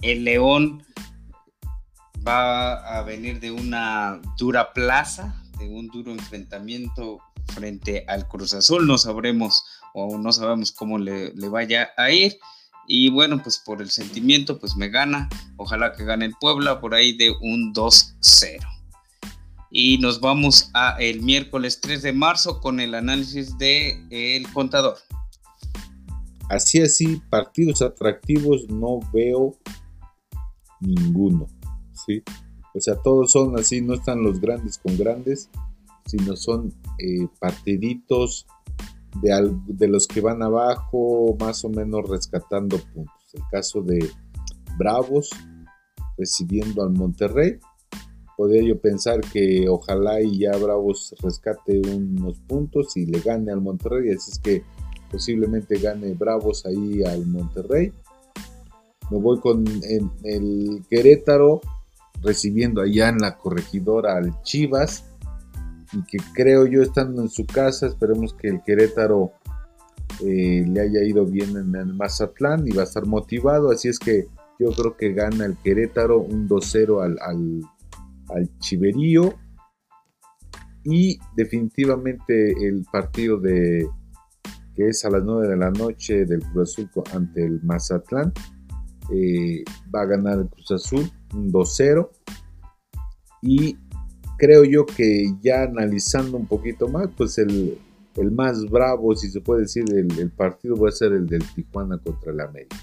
El León va a venir de una dura plaza, de un duro enfrentamiento frente al Cruz Azul. No sabremos o no sabemos cómo le, le, vaya a ir. Y bueno, pues por el sentimiento, pues me gana. Ojalá que gane el Puebla por ahí de un 2-0. Y nos vamos a el miércoles 3 de marzo con el análisis de el contador. Así así, partidos atractivos no veo ninguno, ¿sí? O sea, todos son así, no están los grandes con grandes, sino son eh, partiditos de, de, los que van abajo, más o menos rescatando puntos. El caso de Bravos recibiendo al Monterrey. Podría yo pensar que ojalá y ya Bravos rescate unos puntos y le gane al Monterrey. Así es que posiblemente gane Bravos ahí al Monterrey. Me voy con el Querétaro recibiendo allá en la corregidora al Chivas. y que creo yo estando en su casa, esperemos que el Querétaro eh, le haya ido bien en el Mazatlán y va a estar motivado, así es que yo creo que gana el Querétaro un 2-0 al, al, al Chiverío y definitivamente el partido de que es a las 9 de la noche del Cruz Azul ante el Mazatlán. Eh, va a ganar el Cruz Azul un 2-0 y creo yo que ya analizando un poquito más pues el, más bravo si se puede decir el, partido va a ser el del Tijuana contra el América.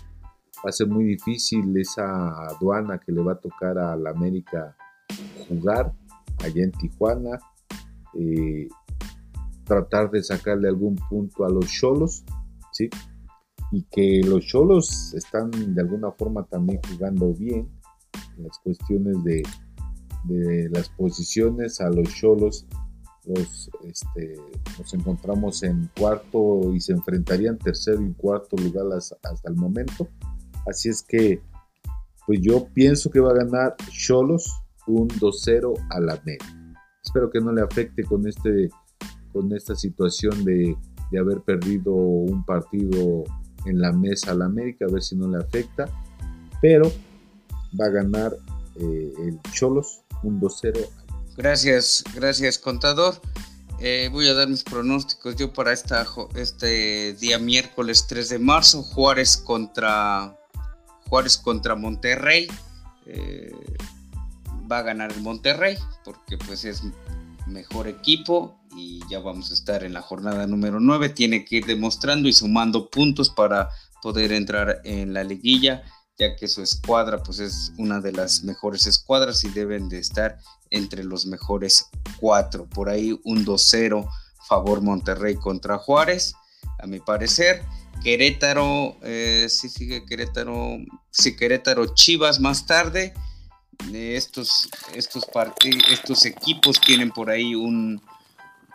Va a ser muy difícil esa aduana que le va a tocar a la América jugar allá en Tijuana. Eh, tratar de sacarle algún punto a los cholos, ¿sí? Y que los cholos están de alguna forma también jugando bien en las cuestiones de, de las posiciones a los cholos. Los, este, nos encontramos en cuarto y se enfrentarían tercero y cuarto lugar hasta el momento. Así es que, pues yo pienso que va a ganar Cholos un 2-0 a la media. Espero que no le afecte con, este, con esta situación de, haber perdido un partido en la mesa al América, a ver si no le afecta. Pero va a ganar eh, el Cholos un 2-0. Gracias, gracias contador. Eh, voy a dar mis pronósticos yo para esta, este día miércoles 3 de marzo. Juárez contra, Juárez contra Monterrey. Eh, va a ganar el Monterrey porque pues es mejor equipo y ya vamos a estar en la jornada número 9. Tiene que ir demostrando y sumando puntos para poder entrar en la liguilla, ya que su escuadra pues es una de las mejores escuadras y deben de estar entre los mejores cuatro. Por ahí un 2-0 favor Monterrey contra Juárez, a mi parecer. Querétaro, eh, sí sigue Querétaro, sí Querétaro Chivas más tarde estos, estos, estos equipos tienen por ahí un,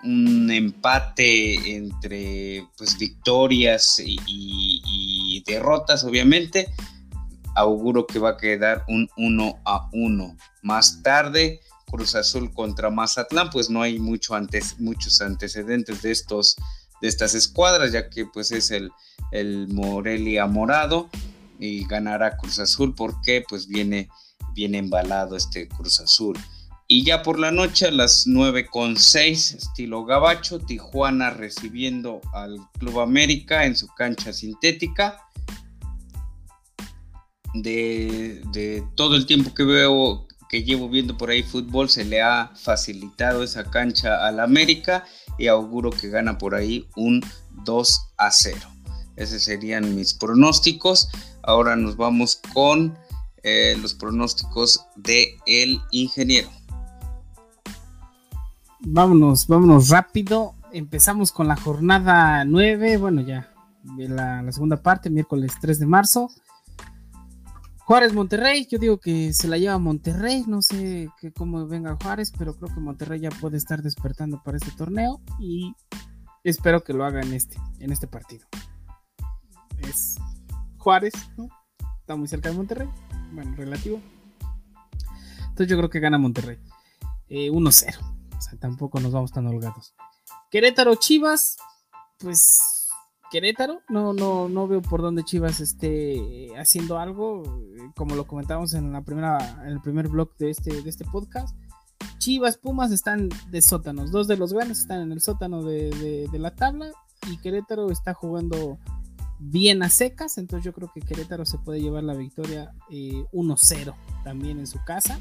un empate entre pues, victorias y, derrotas, obviamente. Auguro que va a quedar un 1 a 1. Más tarde, Cruz Azul contra Mazatlán, pues no hay mucho antes, muchos antecedentes de, estos, de estas escuadras, ya que pues es el, el Morelia Morado y ganará Cruz Azul porque pues viene bien embalado este Cruz Azul. Y ya por la noche a las 9 con 6, estilo gabacho, Tijuana recibiendo al Club América en su cancha sintética. De, todo el tiempo que veo, que llevo viendo por ahí fútbol, se le ha facilitado esa cancha al América y auguro que gana por ahí un 2 a 0. Esos serían mis pronósticos. Ahora nos vamos con eh, los pronósticos de ingeniero. Vámonos, vámonos rápido. Empezamos con la jornada 9, bueno ya, la, la segunda parte, miércoles 3 de marzo. Juárez Monterrey, yo digo que se la lleva Monterrey, no sé que cómo venga Juárez, pero creo que Monterrey ya puede estar despertando para este torneo y espero que lo haga en este, en este partido. Es Juárez, ¿no? Está muy cerca de Monterrey bueno, relativo. Entonces yo creo que gana Monterrey. 1-0. Eh, o sea, tampoco nos vamos tan holgados. Querétaro Chivas, pues Querétaro, no, no, no veo por dónde Chivas esté haciendo algo, como lo comentábamos en la primera, en el primer blog de este, de este podcast. Chivas, Pumas están de sótanos, dos de los grandes están en el sótano de la tabla y Querétaro está jugando bien a secas, entonces yo creo que Querétaro se puede llevar la victoria 1-0 eh, también en su casa,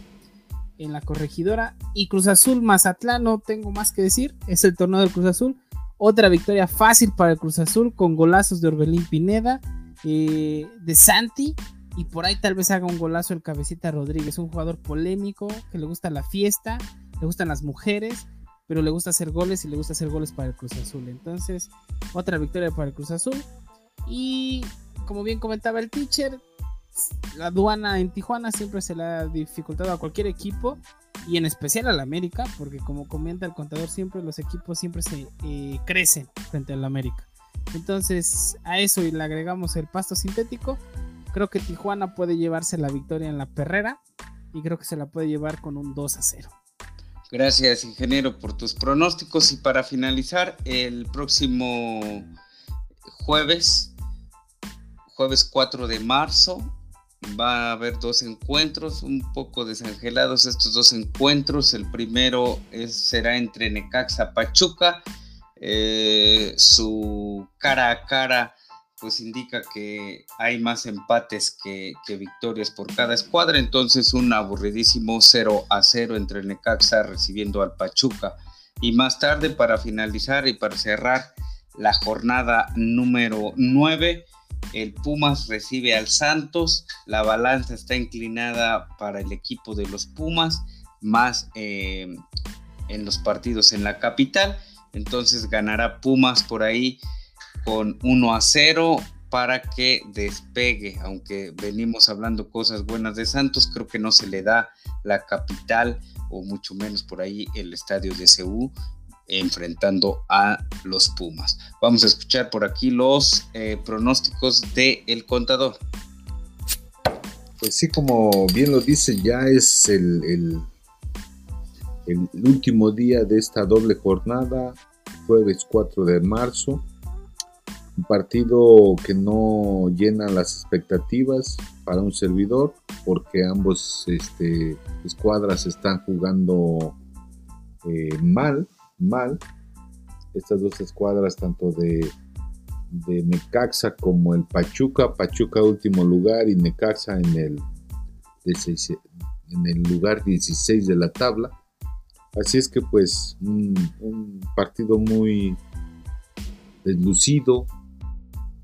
en la corregidora. Y Cruz Azul Mazatlán, no tengo más que decir, es el torneo del Cruz Azul. Otra victoria fácil para el Cruz Azul con golazos de Orbelín Pineda, eh, de Santi. Y por ahí tal vez haga un golazo el cabecita Rodríguez, un jugador polémico que le gusta la fiesta, le gustan las mujeres, pero le gusta hacer goles y le gusta hacer goles para el Cruz Azul. Entonces, otra victoria para el Cruz Azul. Y como bien comentaba el teacher, la aduana en Tijuana siempre se le ha dificultado a cualquier equipo y en especial al América, porque como comenta el contador, siempre los equipos siempre se eh, crecen frente al América. Entonces a eso y le agregamos el pasto sintético, creo que Tijuana puede llevarse la victoria en la perrera y creo que se la puede llevar con un 2 a 0. Gracias, ingeniero, por tus pronósticos. Y para finalizar, el próximo jueves, jueves 4 de marzo, va a haber dos encuentros, un poco desangelados estos dos encuentros. El primero será entre Necaxa Pachuca. Eh, su cara a cara pues indica que hay más empates que, victorias por cada escuadra, entonces un aburridísimo 0 a 0 entre Necaxa recibiendo al Pachuca. Y más tarde, para finalizar y para cerrar la jornada número 9, el Pumas recibe al Santos, la balanza está inclinada para el equipo de los Pumas, más eh, en los partidos en la capital, entonces ganará Pumas por ahí con 1 a 0 para que despegue, aunque venimos hablando cosas buenas de Santos, creo que no se le da la capital o mucho menos por ahí el estadio de Ceú enfrentando a los Pumas. Vamos a escuchar por aquí los eh, pronósticos del el contador. Pues sí, como bien lo dice, ya es el último día de esta doble jornada, jueves 4 de marzo un partido que no llena las expectativas para un servidor porque ambos este, escuadras están jugando eh, mal, mal. Estas dos escuadras, tanto de, Necaxa como el Pachuca, Pachuca último lugar y Necaxa en el, en el lugar 16 de la tabla. Así es que pues un partido muy deslucido,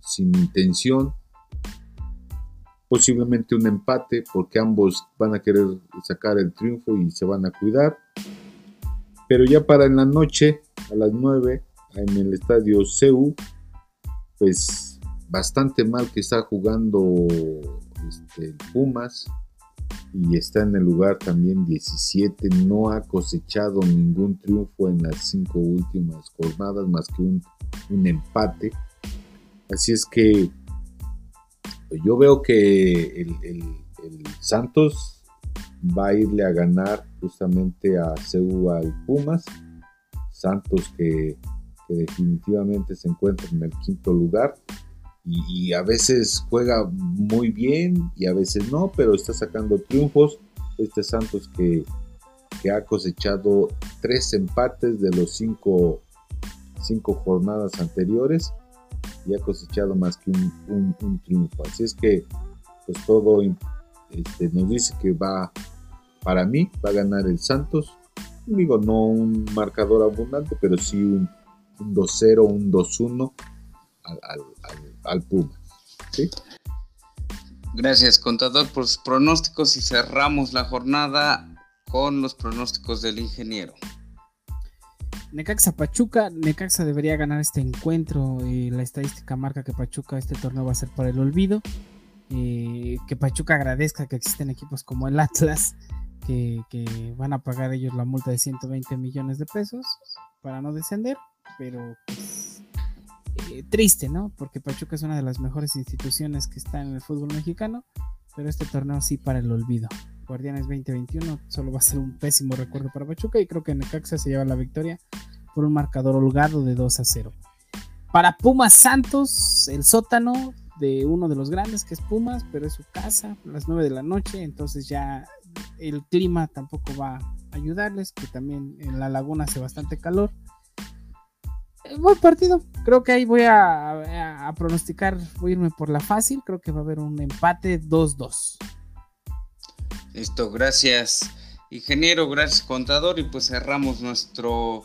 sin intención, posiblemente un empate porque ambos van a querer sacar el triunfo y se van a cuidar. Pero ya para en la noche, a las 9, en el estadio CEU, pues bastante mal que está jugando este, Pumas. Y está en el lugar también 17, no ha cosechado ningún triunfo en las cinco últimas jornadas más que un, empate. Así es que pues, yo veo que el, Santos va a irle a ganar justamente a CEU al Pumas. Santos que, definitivamente se encuentra en el quinto lugar. Y, a veces juega muy bien y a veces no, pero está sacando triunfos. Este Santos que, ha cosechado tres empates de los cinco, cinco jornadas anteriores y ha cosechado más que un, triunfo. Así es que, pues todo este, nos dice que va, para mí, va a ganar el Santos. Digo, no un marcador abundante, pero sí un, 2-0, un 2-1 al, al, Puma. Gracias, contador, por sus pronósticos y cerramos la jornada con los pronósticos del ingeniero. Necaxa Pachuca, Necaxa debería ganar este encuentro. y la estadística marca que Pachuca este torneo va a ser para el olvido. Eh, que Pachuca agradezca que existen equipos como el Atlas que, van a pagar ellos la multa de 120 millones de pesos para no descender, pero pues, eh, triste, ¿no? Porque Pachuca es una de las mejores instituciones que está en el fútbol mexicano, pero este torneo sí para el olvido. Guardianes 2021 solo va a ser un pésimo recuerdo para Pachuca y creo que Necaxa se lleva la victoria por un marcador holgado de 2 a 0. Para Pumas Santos, el sótano de uno de los grandes que es Pumas, pero es su casa las 9 de la noche, entonces ya el clima tampoco va a ayudarles, que también en la laguna hace bastante calor. Eh, buen partido, creo que ahí voy a, a pronosticar, voy a irme por la fácil, creo que va a haber un empate 2-2. Listo, gracias ingeniero, gracias contador y pues cerramos nuestro,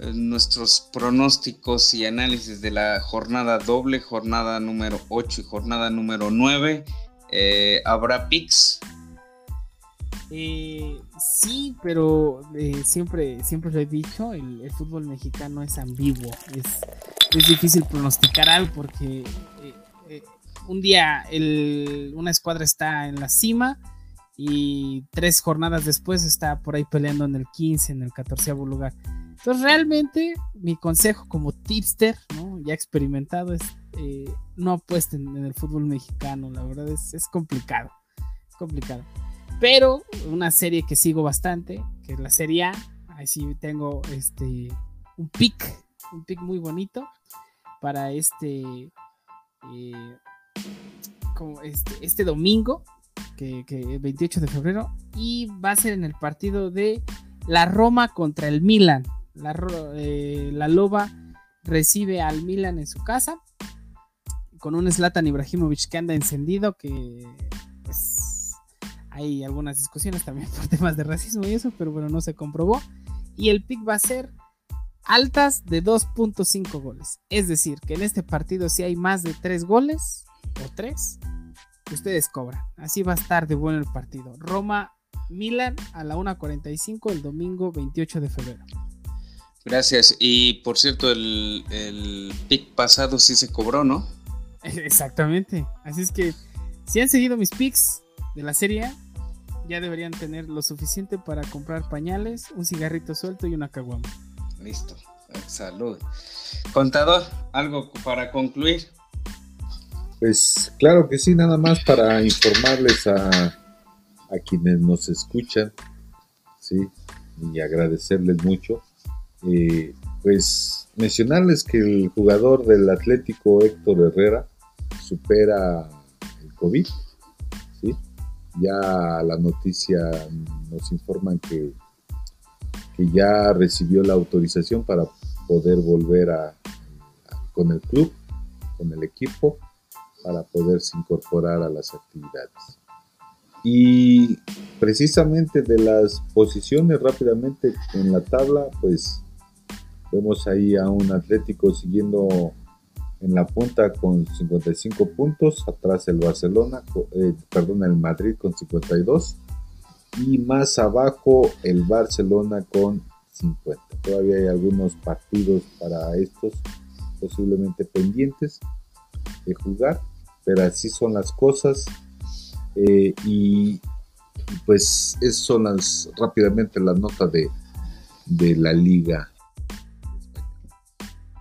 eh, nuestros pronósticos y análisis de la jornada doble, jornada número 8 y jornada número 9. Eh, ¿Habrá PIX? Eh, sí, pero siempre, siempre lo he dicho, el, fútbol mexicano es ambiguo, es, es difícil pronosticar algo porque un día una escuadra está en la cima y tres jornadas después está por ahí peleando en el 15, en el 14 lugar. Entonces realmente mi consejo como tipster, ¿no? ya experimentado, es eh, no apuesten en el fútbol mexicano, la verdad es, es complicado, es complicado. Pero una serie que sigo bastante, que es la Serie A, Ahí sí tengo este un pick, un pick muy bonito para este, eh, este, este domingo, que, que 28 de febrero, y va a ser en el partido de la Roma contra el Milan. La, eh, la Loba recibe al Milan en su casa con un Zlatan Ibrahimovic que anda encendido, que hay algunas discusiones también *laughs* por temas de racismo y eso, pero bueno, no se comprobó. Y el pick va a ser altas de 2.5 goles. Es decir, que en este partido si hay más de 3 goles o 3, ustedes cobran. Así va a estar de bueno el partido. Roma Milan a la 1.45 el domingo 28 de febrero. Gracias. Y por cierto, el, el pick pasado sí se cobró, ¿no? *laughs* Exactamente. Así es que si han seguido mis picks de la serie, ya deberían tener lo suficiente para comprar pañales, un cigarrito suelto y una caguama. Listo. Salud. Contador, ¿algo para concluir? Pues claro que sí, nada más para informarles a, a quienes nos escuchan, sí, y agradecerles mucho. Eh, pues mencionarles que el jugador del Atlético Héctor Herrera supera el COVID. Ya la noticia nos informan que que ya recibió la autorización para poder volver a, con el club, con el equipo, para poderse incorporar a las actividades. Y precisamente de las posiciones rápidamente en la tabla, pues vemos ahí a un Atlético siguiendo en la punta con 55 puntos, atrás el Barcelona, eh, perdón, el Madrid con 52 y más abajo el Barcelona con 50. Todavía hay algunos partidos para estos posiblemente pendientes de jugar, pero así son las cosas. Eh, y pues esas son las rápidamente las notas de, de la liga.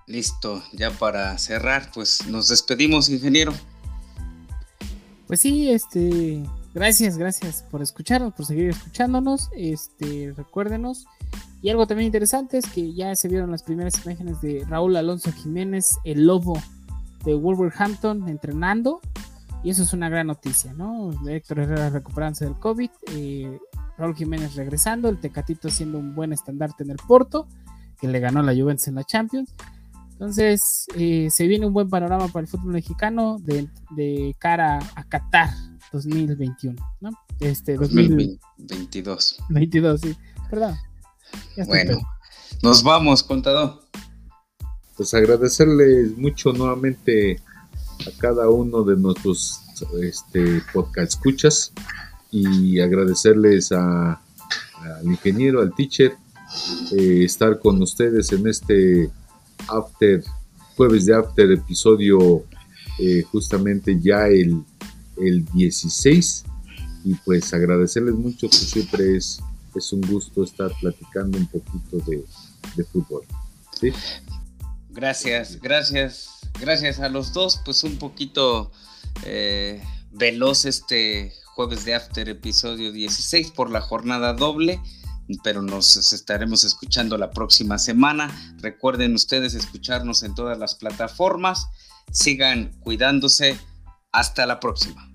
Listo, ya para cerrar, pues nos despedimos, ingeniero. Pues sí, este, Gracias, gracias por escucharnos, por seguir escuchándonos. Este, recuérdenos. Y algo también interesante es que ya se vieron las primeras imágenes de Raúl Alonso Jiménez, el lobo de Wolverhampton, entrenando. Y eso es una gran noticia, ¿no? Héctor Herrera recuperándose del COVID, eh, Raúl Jiménez regresando, el Tecatito siendo un buen estandarte en el Porto, que le ganó la Juventus en la Champions. Entonces, eh, se viene un buen panorama para el fútbol mexicano de, de cara a Qatar 2021, ¿no? Este, 2022. 22, sí, ¿verdad? bueno, nos vamos, contador. Pues agradecerles mucho nuevamente a cada uno de nuestros este, podcast escuchas y agradecerles a, al ingeniero, al teacher, eh, estar con ustedes en este after, jueves de after episodio, eh, justamente ya el el 16 y pues agradecerles mucho que siempre es, es un gusto estar platicando un poquito de, fútbol. Gracias, gracias, gracias a los dos, pues un poquito eh, veloz este jueves de After episodio 16 por la jornada doble pero nos estaremos escuchando la próxima semana. Recuerden ustedes escucharnos en todas las plataformas. Sigan cuidándose. Hasta la próxima.